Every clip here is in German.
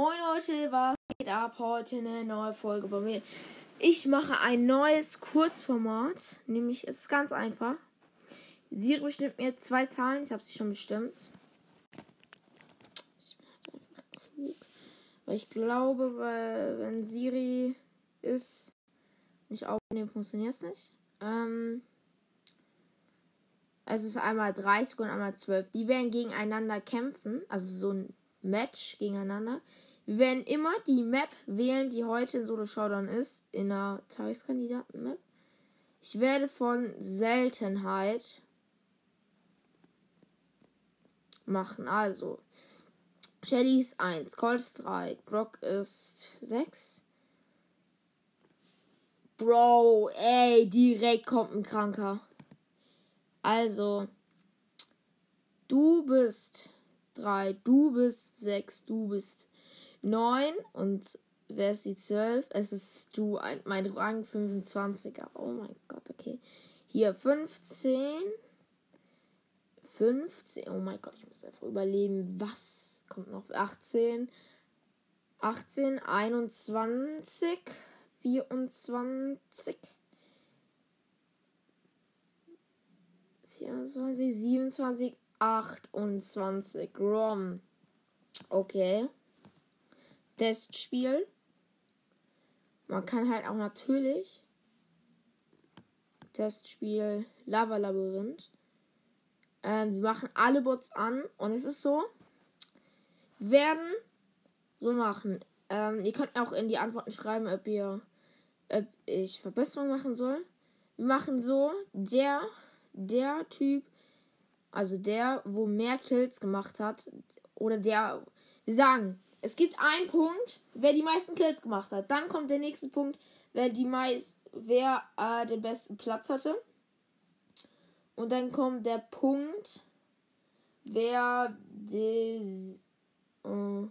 Moin Leute, was geht ab? Heute eine neue Folge bei mir. Ich mache ein neues Kurzformat, nämlich es ist ganz einfach. Siri bestimmt mir zwei Zahlen, ich habe sie schon bestimmt. Ich halt einfach klug. Weil ich glaube, weil, wenn Siri ist, nicht aufnehmen, funktioniert es nicht. Ähm, es ist einmal 30 und einmal 12. Die werden gegeneinander kämpfen, also so ein Match gegeneinander. Werden immer die Map wählen, die heute in Solo Showdown ist, in der Tageskandidaten-Map. Ich werde von Seltenheit machen. Also, Shelly ist 1, Colt ist 3, Brock ist 6. Bro, ey, direkt kommt ein Kranker. Also, du bist 3, du bist 6, du bist 9 und wer ist die 12? Es ist du, ein, mein Rang 25er. Oh mein Gott, okay. Hier 15. 15. Oh mein Gott, ich muss einfach überleben. Was kommt noch? 18. 18, 21, 24. 24, 27, 28. ROM. Okay. Testspiel. Man kann halt auch natürlich Testspiel Lava Labyrinth. Ähm, wir machen alle Bots an und es ist so. Werden so machen. Ähm, ihr könnt auch in die Antworten schreiben, ob ihr ob ich Verbesserungen machen soll. Wir machen so, der der Typ, also der, wo mehr Kills gemacht hat, oder der, wir sagen, es gibt einen Punkt, wer die meisten Kills gemacht hat. Dann kommt der nächste Punkt, wer die meist, wer äh, den besten Platz hatte. Und dann kommt der Punkt, wer des, äh,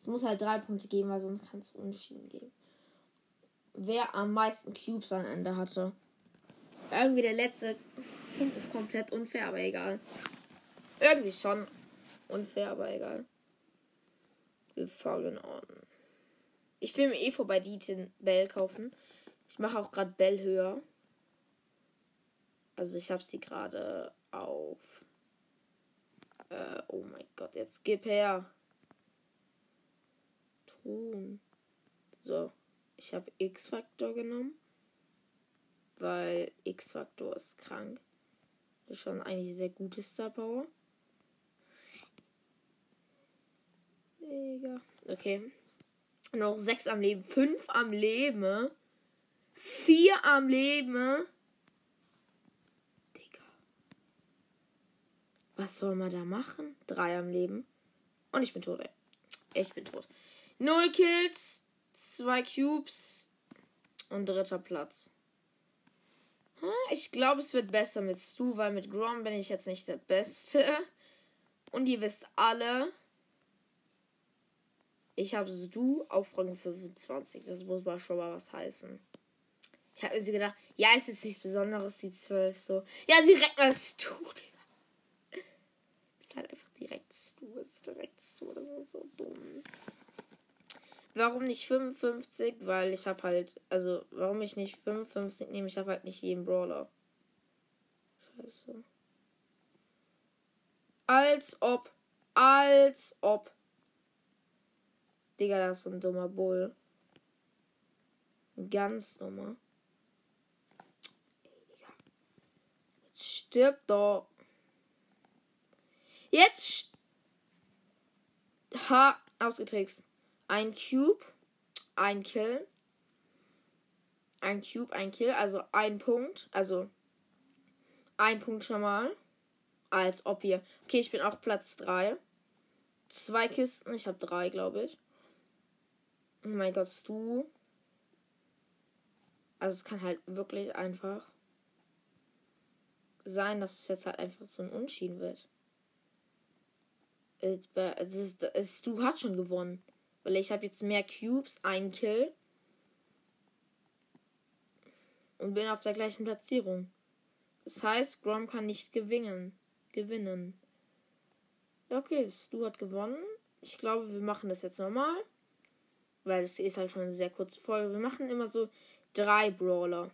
es muss halt drei Punkte geben, weil sonst kann es unentschieden geben. Wer am meisten Cubes am Ende hatte. Irgendwie der letzte Punkt ist komplett unfair, aber egal. Irgendwie schon unfair, aber egal. Wir fangen an. Ich will mir eh vorbei die Bell kaufen. Ich mache auch gerade Bell höher. Also ich habe sie gerade auf. Äh, oh mein Gott, jetzt gib her. Ton. So, ich habe X-Faktor genommen weil X-Faktor ist krank. Das ist schon eigentlich sehr gute Star Power. Digga. Okay. Noch sechs am Leben. Fünf am Leben. Vier am Leben. Digga. Was soll man da machen? Drei am Leben. Und ich bin tot, ey. Ich bin tot. Null Kills. Zwei Cubes. Und dritter Platz. Ich glaube, es wird besser mit Stu, weil mit Grom bin ich jetzt nicht der Beste. Und ihr wisst alle, ich habe Stu auf Rang 25. Das muss mal schon mal was heißen. Ich habe mir so gedacht, ja, ist jetzt nichts Besonderes, die 12 so. Ja, direkt mal Stu. Ist halt einfach direkt Stu. Ist direkt Stu. Das ist so dumm. Warum nicht 55? Weil ich habe halt, also warum ich nicht 55 nehme, ich habe halt nicht jeden Brawler. Scheiße. Als ob, als ob. Digga, das ist ein dummer Bull. Ganz dummer. Jetzt stirbt doch. Jetzt. Ha, ausgetrickst ein Cube, ein Kill. Ein Cube, ein Kill, also ein Punkt. Also ein Punkt schon mal. Als ob ihr. Okay, ich bin auch Platz 3. Zwei Kisten, ich habe drei, glaube ich. Oh mein Gott, du. Also es kann halt wirklich einfach sein, dass es jetzt halt einfach so ein Unschieden wird. Du hast schon gewonnen. Weil ich habe jetzt mehr Cubes, ein Kill. Und bin auf der gleichen Platzierung. Das heißt, Grom kann nicht gewinnen. Gewinnen. Okay, Stu hat gewonnen. ich glaube, wir machen das jetzt nochmal. Weil es ist halt schon eine sehr kurze Folge. Wir machen immer so drei Brawler.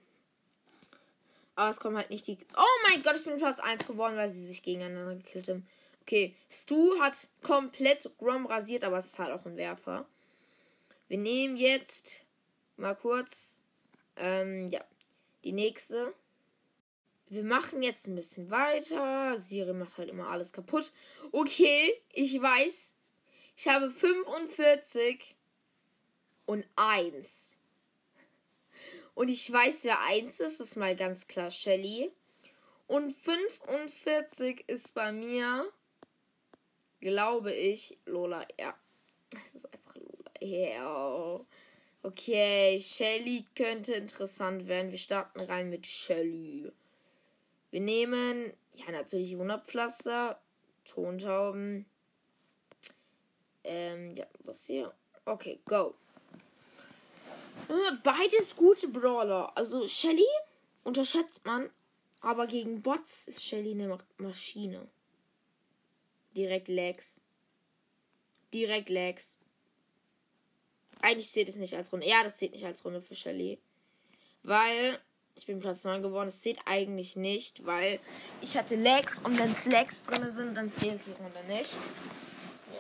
Aber es kommen halt nicht die. Oh mein Gott, ich bin Platz 1 geworden, weil sie sich gegeneinander gekillt haben. Okay, Stu hat komplett Grom rasiert, aber es ist halt auch ein Werfer. Wir nehmen jetzt mal kurz. Ähm, ja. Die nächste. Wir machen jetzt ein bisschen weiter. Siri macht halt immer alles kaputt. Okay, ich weiß. Ich habe 45 und 1. Und ich weiß, wer 1 ist. Ist mal ganz klar Shelly. Und 45 ist bei mir, glaube ich, Lola. Ja, es ist einfach Lola. Ja. Okay, Shelly könnte interessant werden. Wir starten rein mit Shelly. Wir nehmen, ja, natürlich Wunderpflaster, Tontauben. Ähm, ja, das hier. Okay, go. Äh, beides gute Brawler. Also Shelly unterschätzt man, aber gegen Bots ist Shelly eine Maschine. Direkt Legs. Direkt Legs. Eigentlich zählt es nicht als Runde. Ja, das zählt nicht als Runde für Shelly. Weil ich bin Platz 9 geworden. Das zählt eigentlich nicht, weil ich hatte Legs und wenn es Legs drin sind, dann zählt die Runde nicht.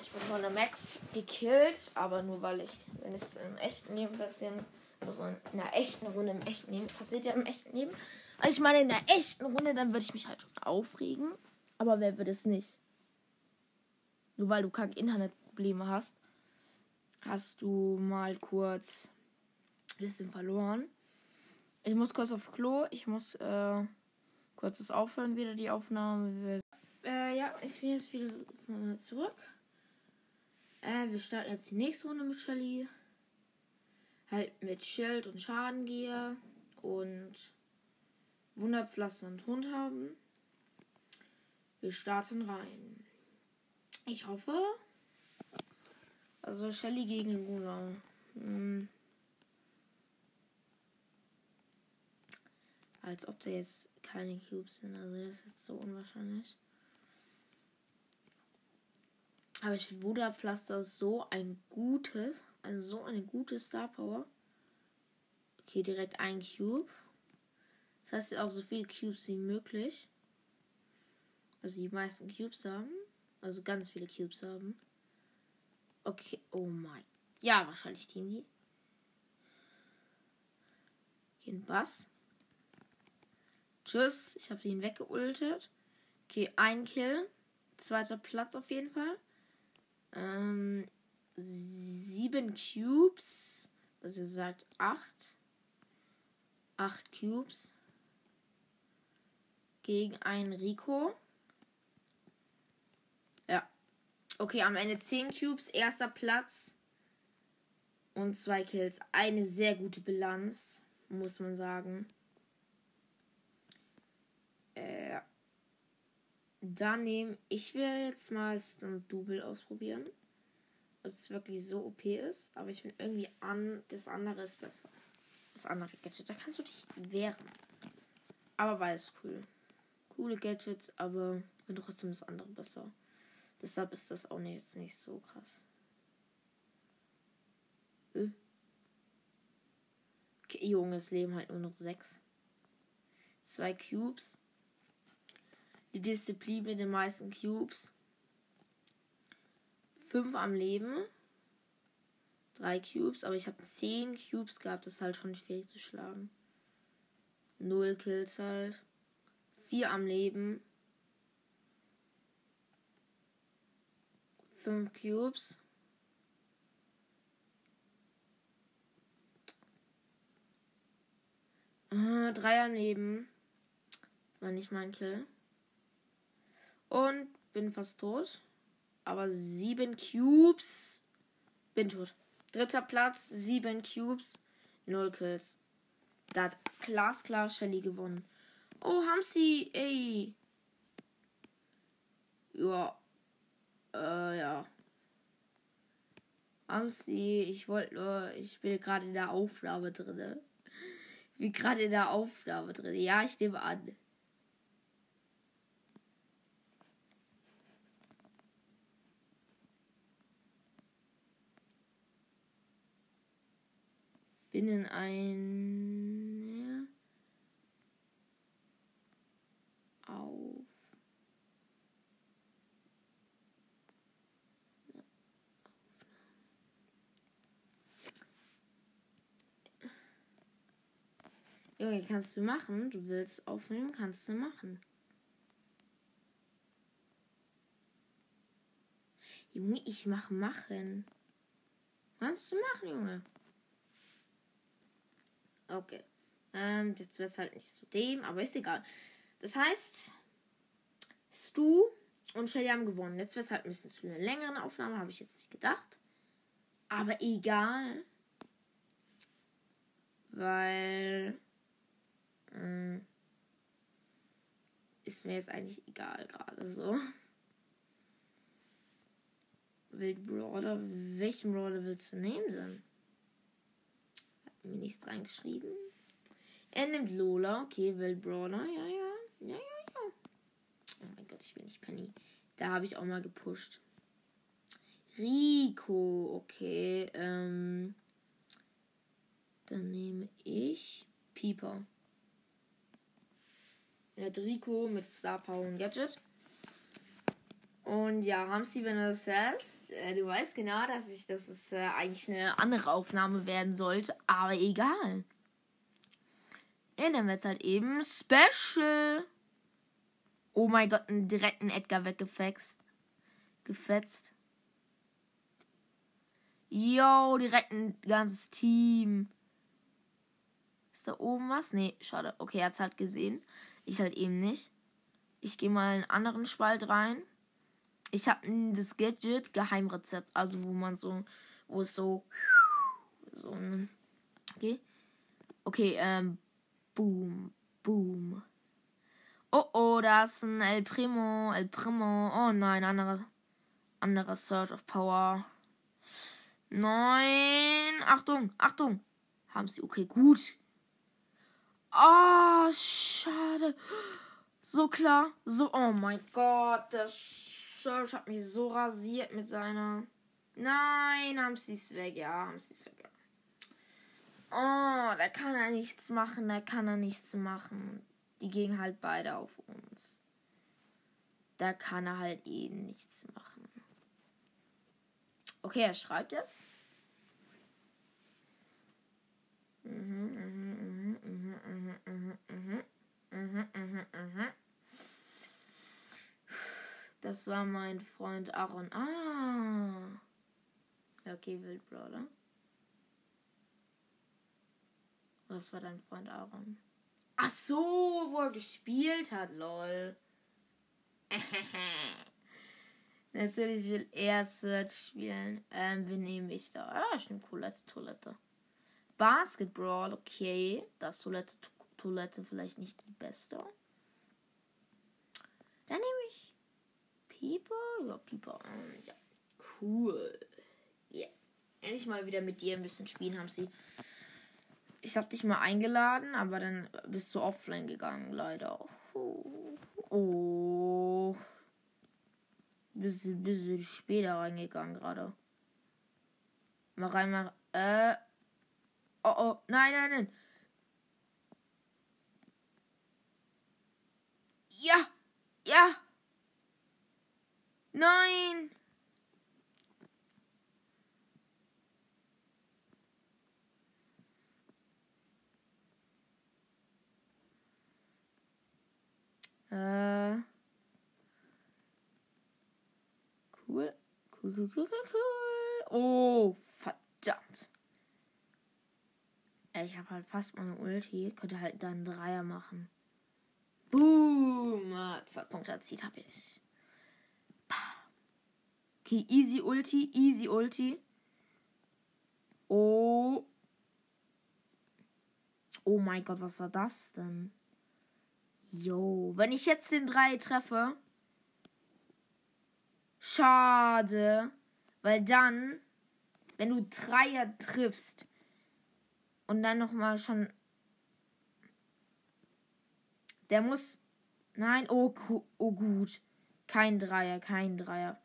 Ich bin von der Max gekillt, aber nur weil ich, wenn es im echten Leben passieren, also in einer echten Runde im echten Leben, passiert ja im echten Leben. Also ich meine, in einer echten Runde, dann würde ich mich halt schon aufregen. Aber wer würde es nicht? Nur weil du krank Internetprobleme hast, hast du mal kurz ein bisschen verloren. Ich muss kurz auf Klo. Ich muss äh, kurzes aufhören, wieder die Aufnahme. Äh, ja, ich bin jetzt wieder zurück. Äh, wir starten jetzt die nächste Runde mit Shelly. Halt mit Schild und Schadengier und Wunderpflaster und Hund haben. Wir starten rein. Ich hoffe. Also Shelly gegen Luna. Hm. Als ob da jetzt keine Cubes sind. Also das ist so unwahrscheinlich. Aber ich finde Wunderpflaster so ein gutes, also so eine gute Star Power. Okay, direkt ein Cube. Das heißt auch so viele Cubes wie möglich. Also die meisten Cubes haben. Also ganz viele Cubes haben. Okay, oh mein. Ja, wahrscheinlich Team die. Ein Bass. Tschüss. Ich habe ihn weggeultet. Okay, ein Kill. Zweiter Platz auf jeden Fall. Ähm, sieben Cubes. Was ihr sagt, acht. Acht Cubes. Gegen einen Rico. Ja. Okay, am Ende zehn Cubes. Erster Platz. Und zwei Kills. Eine sehr gute Bilanz, muss man sagen. Äh, dann nehme ich will jetzt mal ein Double ausprobieren. Ob es wirklich so OP ist. Aber ich bin irgendwie an. Das andere ist besser. Das andere Gadget. Da kannst du dich wehren. Aber war es cool. Coole Gadgets, aber trotzdem das andere besser. Deshalb ist das auch nicht, jetzt nicht so krass. Äh. Okay, Junge, es leben halt nur noch sechs. Zwei Cubes die Disziplin mit den meisten Cubes. 5 am Leben. 3 Cubes, aber ich habe 10 Cubes gehabt. Das ist halt schon schwierig zu schlagen. 0 Kills halt. 4 am Leben. 5 Cubes. Äh, 3 am Leben. War nicht mein Kill. Und bin fast tot. Aber sieben Cubes. Bin tot. Dritter Platz, sieben Cubes, null Kills. Da hat glasklar Shelly gewonnen. Oh, haben sie, ey. Ja. Äh, ja. Haben sie, ich wollte nur, ich bin gerade in der Aufnahme drin. Bin gerade in der Aufnahme drin. Ja, ich nehme an. Binnen ein. Auf. Junge, kannst du machen. Du willst aufnehmen, kannst du machen. Junge, ich mach machen. Kannst du machen, Junge. Okay. Ähm, jetzt wird es halt nicht zu dem, aber ist egal. Das heißt, Stu und Shelly haben gewonnen. Jetzt wird es halt ein bisschen zu einer längeren Aufnahme, habe ich jetzt nicht gedacht. Aber egal. Weil. Mh, mm, ist mir jetzt eigentlich egal gerade so. Wild Brawler. Welchen Brawler willst du nehmen denn? Mir nichts reingeschrieben. Er nimmt Lola. Okay, Wild Brawler. Ja, ja. Ja, ja, ja. Oh mein Gott, ich will nicht Penny. Da habe ich auch mal gepusht. Rico. Okay. Ähm. Dann nehme ich Pieper. Er hat Rico mit Star Power und Gadget. Und ja, Ramsey, wenn du das hörst, äh, du weißt genau, dass ich, dass es äh, eigentlich eine andere Aufnahme werden sollte, aber egal. Ja, dann wird es halt eben Special. Oh mein Gott, einen direkten Edgar weggefetzt. Gefetzt. Yo, direkt ein ganzes Team. Ist da oben was? Nee, schade. Okay, er hat es halt gesehen. Ich halt eben nicht. Ich gehe mal in einen anderen Spalt rein ich habe das Gadget Geheimrezept, also wo man so, wo es so, so okay, okay, ähm, boom, boom. Oh oh, da ist ein El Primo, El Primo. Oh nein, anderer, anderer Surge of Power. Nein, Achtung, Achtung. Haben sie, okay, gut. Oh, schade. So klar, so, oh mein Gott, das George hat mich so rasiert mit seiner. Nein, haben sie es weg. Ja, haben sie es weg. Oh, da kann er nichts machen. Da kann er nichts machen. Die gehen halt beide auf uns. Da kann er halt eben nichts machen. Okay, er schreibt jetzt. Mhm, mhm, mhm, mhm, mhm, mhm, mhm, mhm, mhm, mhm. Das war mein Freund Aaron. Ah. Okay, Wildbrawler. Was war dein Freund Aaron? Ach so, wo er gespielt hat, lol. Natürlich will er Search spielen. Ähm, wen nehme ich da? Ah, ich nehme Toilette, Toilette. Basketball, okay. Das Toilette, Toilette vielleicht nicht die beste. Dann nehme Pieper? Ja, Pieper. Ja, cool. Yeah. Endlich mal wieder mit dir ein bisschen spielen haben sie. Ich hab dich mal eingeladen, aber dann bist du offline gegangen, leider. Oh. oh. Bist du später reingegangen gerade. Mal rein, mal. Äh. Oh, oh. Nein, nein, nein. Ja. Ja. Nein! Äh. Cool. Cool, cool, cool, cool, Oh, verdammt. Ich habe halt fast meine Ulti. Könnte halt dann Dreier machen. Boom! Ah, zwei Punkte erzielt habe ich. Okay, easy Ulti, easy Ulti. Oh. Oh mein Gott, was war das denn? Jo, wenn ich jetzt den 3 treffe. Schade. Weil dann, wenn du Dreier triffst und dann nochmal schon. Der muss. Nein, oh, oh gut. Kein Dreier, kein Dreier.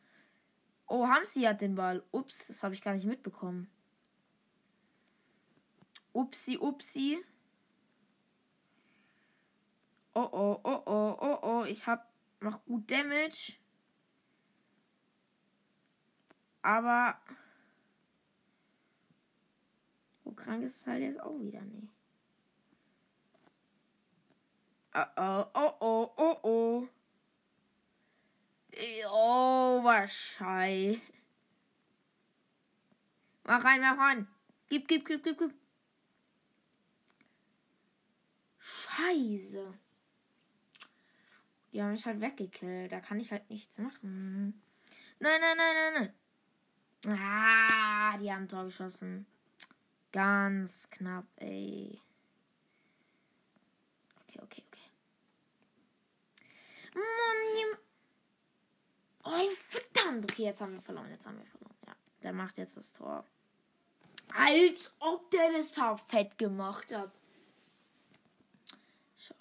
Oh, Hamsi hat den Ball. Ups, das habe ich gar nicht mitbekommen. Upsi, upsi. Oh oh, oh oh, oh oh. Ich hab noch gut Damage. Aber. So krank ist es halt jetzt auch wieder oh, oh oh, oh oh. Wahrscheinlich. Mach rein, mach rein. Gib, gib, gib, gib, gib. Scheiße. Die haben mich halt weggekillt. Da kann ich halt nichts machen. Nein, nein, nein, nein, nein. Ah, die haben Tor geschossen. Ganz knapp, ey. Okay, okay, okay. Mann, Oh, verdammt. Okay, jetzt haben wir verloren. Jetzt haben wir verloren. Ja, der macht jetzt das Tor. Als ob der das perfekt gemacht hat. Schade.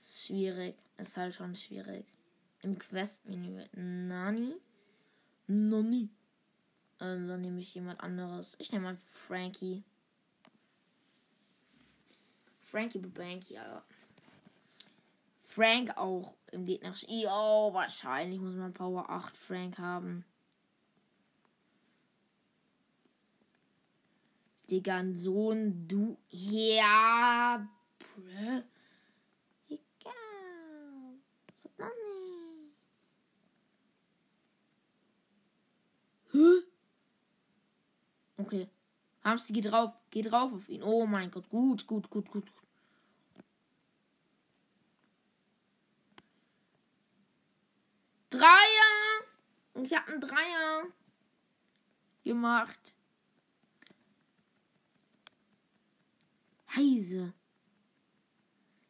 Ist schwierig. Ist halt schon schwierig. Im Quest-Menü. Nani? Nani. Ähm, dann nehme ich jemand anderes. Ich nehme mal Frankie. Frankie Bubanky, ja. Frank auch im gegnerischen. Oh, wahrscheinlich muss man Power 8 Frank haben. Digga, Sohn, du. Ja. Egal. So dann nicht. Hä? Okay. Hamster, geh drauf. Geh drauf auf ihn. Oh mein Gott. Gut, gut, gut, gut. Dreier. Und ich habe einen Dreier gemacht. Heise.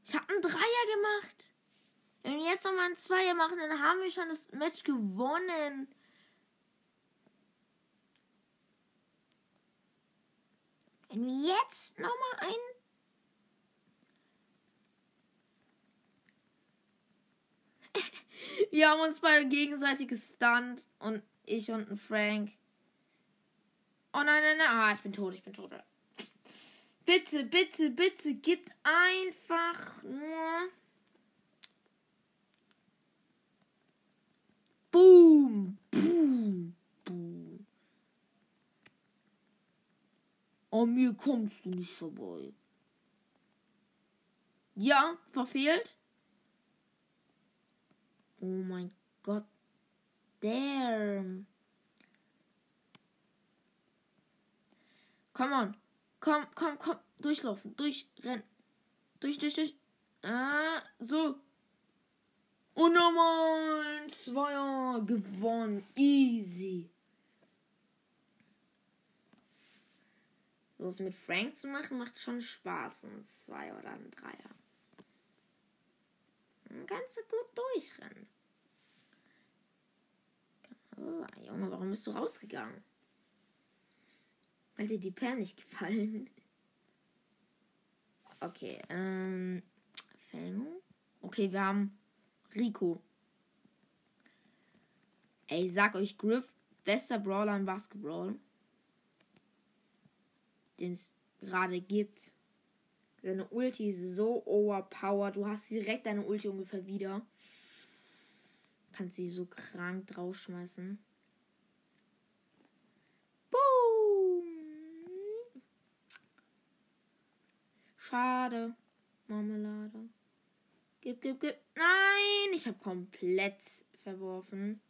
Ich habe einen Dreier gemacht. Wenn wir jetzt nochmal einen Zweier machen, dann haben wir schon das Match gewonnen. Wenn wir jetzt nochmal einen. wir haben uns beide gegenseitig gestunt und ich und ein Frank. Oh nein, nein, nein. Ah, ich bin tot, ich bin tot. Bitte, bitte, bitte, gibt einfach nur. Boom! Boom! Boom! An mir kommst du nicht vorbei. Ja, verfehlt. Oh mein Gott. Damn. Come on. Komm, komm, komm. Durchlaufen. Durchrennen. Durch, durch, durch. Ah, so. Und nochmal ein Zweier gewonnen. Easy. So es mit Frank zu machen, macht schon Spaß. Ein Zwei oder ein Dreier. Du gut durchrennen. So, Junge, warum bist du rausgegangen? Weil dir die Perlen nicht gefallen. Okay, ähm. Fang. Okay, wir haben Rico. Ey, sag euch Griff, bester Brawler im Basketball. Den es gerade gibt. Seine Ulti ist so overpowered. Du hast direkt deine Ulti ungefähr wieder. Kannst sie so krank draufschmeißen. Schade. Marmelade. Gib, gib, gib. Nein, ich habe komplett verworfen.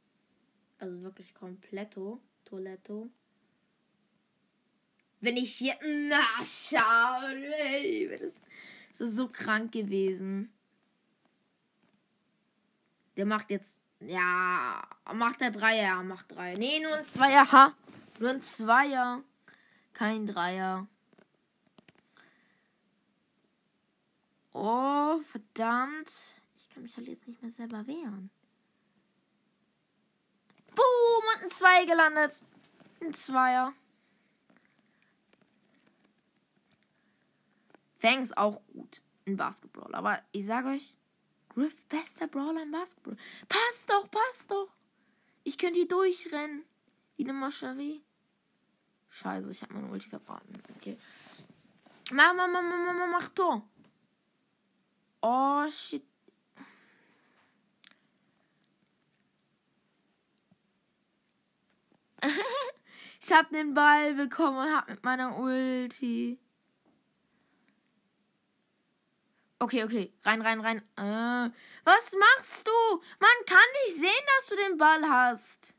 Also wirklich kompletto. Toiletto. Wenn ich hier. Na, schade. Ey, das, ist so krank gewesen. Der macht jetzt. Ja. Macht er Dreier. Macht drei. Nee, nur ein Zweier. Ha. Nur ein Zweier. Kein Dreier. Oh, verdammt. Ich kann mich halt jetzt nicht mehr selber wehren. Boom! Und ein Zwei gelandet. Ein Zweier. Fang ist auch gut in Basketball. Aber ich sage euch, Griff, bester Brawler im Basketball. Passt doch, passt doch. Ich könnte hier durchrennen. Wie eine Moscherie. Scheiße, ich habe meine Ulti verbraten. Okay. Mach, mach, mach, mach, mach, mach Tor. Oh, shit. ich hab den Ball bekommen und hab mit meiner Ulti. Okay, okay. Rein, rein, rein. Äh, was machst du? Man kann nicht sehen, dass du den Ball hast.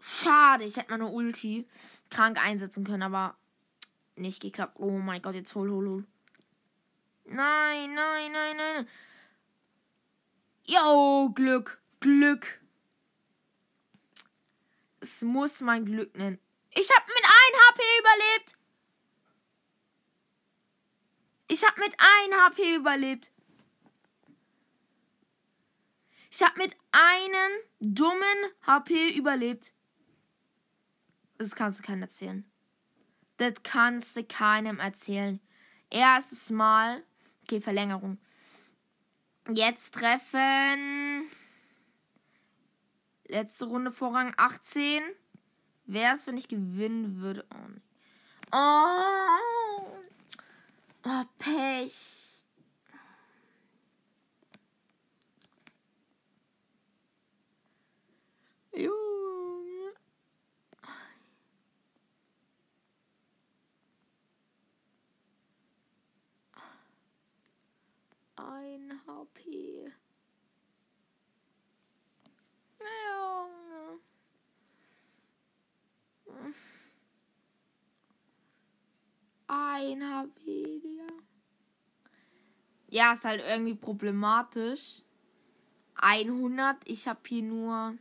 Schade, ich hätte meine Ulti krank einsetzen können, aber nicht geklappt. Oh mein Gott, jetzt hol, hol, hol. Nein, nein, nein, nein. Jo, Glück, Glück. Es muss mein Glück nennen. Ich habe mit 1 HP überlebt. Ich habe mit 1 HP überlebt. Ich habe mit einem dummen HP überlebt. Das kannst du keinem erzählen. Das kannst du keinem erzählen. Erstes Mal. Okay, Verlängerung. Jetzt treffen. Letzte Runde Vorrang 18. Wäre es, wenn ich gewinnen würde? Oh, oh. Oh Pech. Juhu. ein HP. Junge. Ein HP. Ja, ist halt irgendwie problematisch. 100, ich habe hier nur.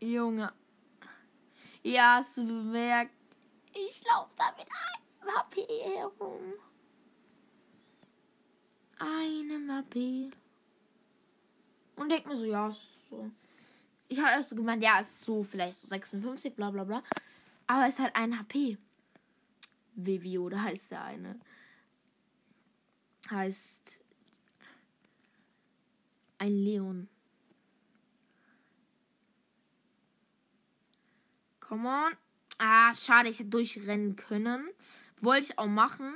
Junge. Ja, hast du bemerkt? Ich laufe damit ein. HP herum. Eine Mappe. Und denke mir so, ja, so. Ich habe erst so gemeint, ja, ist so vielleicht so 56, bla bla bla. Aber es ist halt ein HP. Vivio, da heißt der eine. Heißt ein Leon. Come on. Ah, schade, ich hätte durchrennen können. Wollte ich auch machen.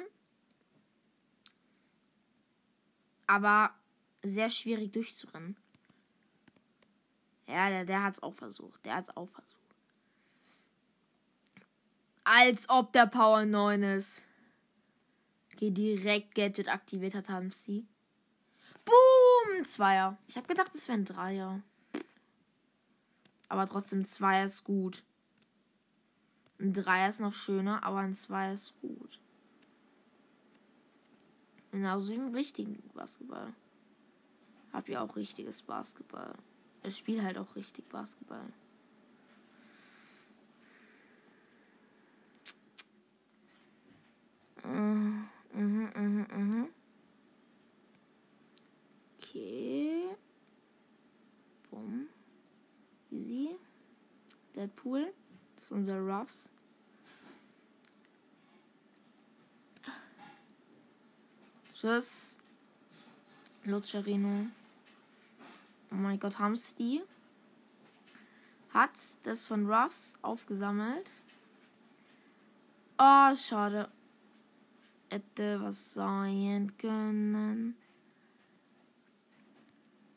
Aber sehr schwierig durchzurennen. Ja, der, der hat es auch versucht. Der hat es auch versucht. Als ob der Power 9 ist. Okay, direkt Gadget aktiviert hat, haben sie. Boom! Zweier. Ich habe gedacht, es wären Dreier. Aber trotzdem, Zweier ist gut. Ein Dreier ist noch schöner, aber ein Zweier ist gut. Genauso wie im richtigen Basketball. Hab ja auch richtiges Basketball. Ich spiele halt auch richtig Basketball. Mhm, mhm, mhm. Okay. Bumm. Easy. Deadpool. Das ist unser Ruffs. Tschüss. Lucerino. Oh mein Gott, die? Hat das von Ruffs aufgesammelt. Oh, schade. Hätte was sein können.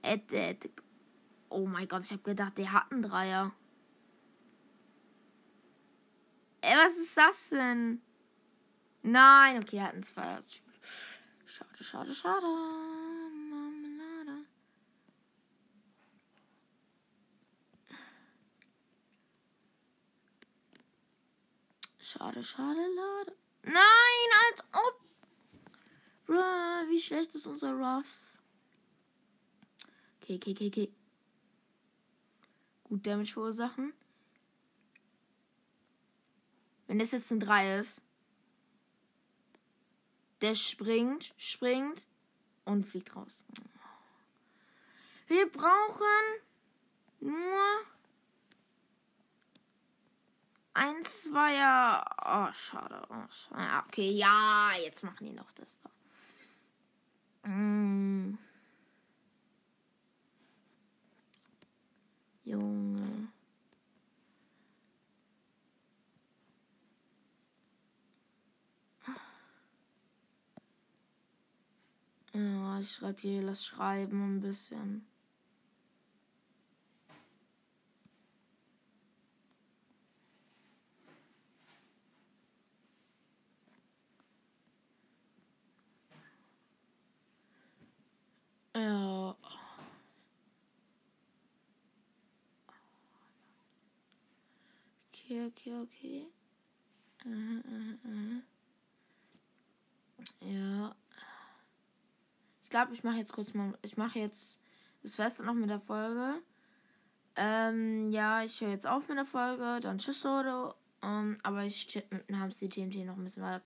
Hätte, hätte. Oh mein Gott, ich habe gedacht, der hat einen Dreier. Ey, was ist das denn? Nein, okay, er hat einen Zweier. Schade, schade, schade. Marmelade. Schade, schade, lade. Nein, als ob. Wie schlecht ist unser Ruffs? Okay, okay, okay, okay. Gut Damage verursachen. Wenn das jetzt ein 3 ist. Der springt, springt und fliegt raus. Wir brauchen nur ein Zweier. Oh, schade. Oh, schade. Okay, ja, jetzt machen die noch das da. Mm. Junge. Ja, ich schreibe hier das Schreiben ein bisschen. Ja. Okay, okay, okay. Uh, uh, uh. Ja. Ich glaube, ich mache jetzt kurz mal. Ich mache jetzt das Feste noch mit der Folge. Ähm, ja, ich höre jetzt auf mit der Folge. Dann tschüss, Leute. Um, aber ich chill mit Hamster TNT noch ein bisschen weiter.